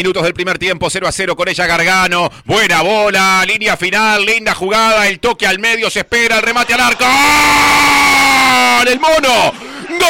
minutos del primer tiempo, 0 a 0 con ella Gargano. Buena bola, línea final, linda jugada, el toque al medio, se espera, el remate al arco. ¡Gol! ¡El mono! ¡Gol!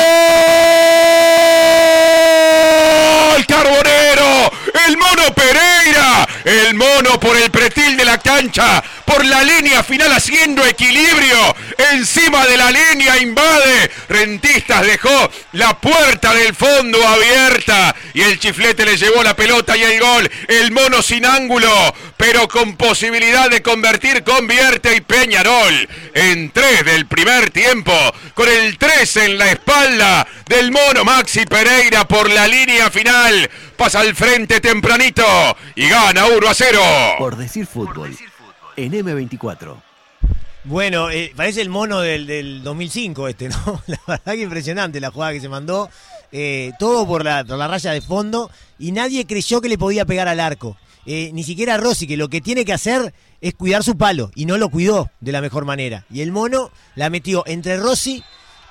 ¡Carbonero! ¡El mono Pereira! El mono por el pretil de la cancha, por la línea final haciendo equilibrio. Encima de la línea invade. Rentistas dejó la puerta del fondo abierta y el chiflete le llevó la pelota y el gol. El mono sin ángulo, pero con posibilidad de convertir, convierte y Peñarol en tres del primer tiempo, con el 3 en la espalda del mono Maxi Pereira por la línea final. Pasa al frente tempranito y gana 1 a 0. Por decir fútbol, en M24. Bueno, eh, parece el mono del, del 2005 este, ¿no? La verdad que impresionante la jugada que se mandó. Eh, todo por la, raya de fondo y nadie creyó que le podía pegar al arco. Eh, ni siquiera Rossi, que lo que tiene que hacer es cuidar su palo y no lo cuidó de la mejor manera. Y el mono la metió entre Rossi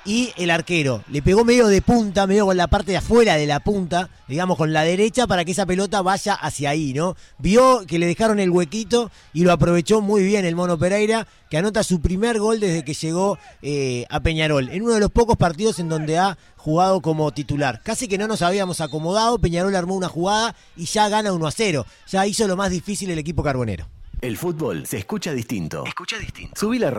y el arquero. Le pegó medio de punta, medio con la parte de afuera de la punta, digamos con la derecha, para que esa pelota vaya hacia ahí, ¿no? Vio que le dejaron el huequito y lo aprovechó muy bien el Mono Pereira, que anota su primer gol desde que llegó eh, a Peñarol, en uno de los pocos partidos en donde ha jugado como titular. Casi que no nos habíamos acomodado, Peñarol armó una jugada y ya gana 1 a 0. Ya hizo lo más difícil el equipo carbonero. El fútbol se escucha distinto. Escucha distinto. Subí la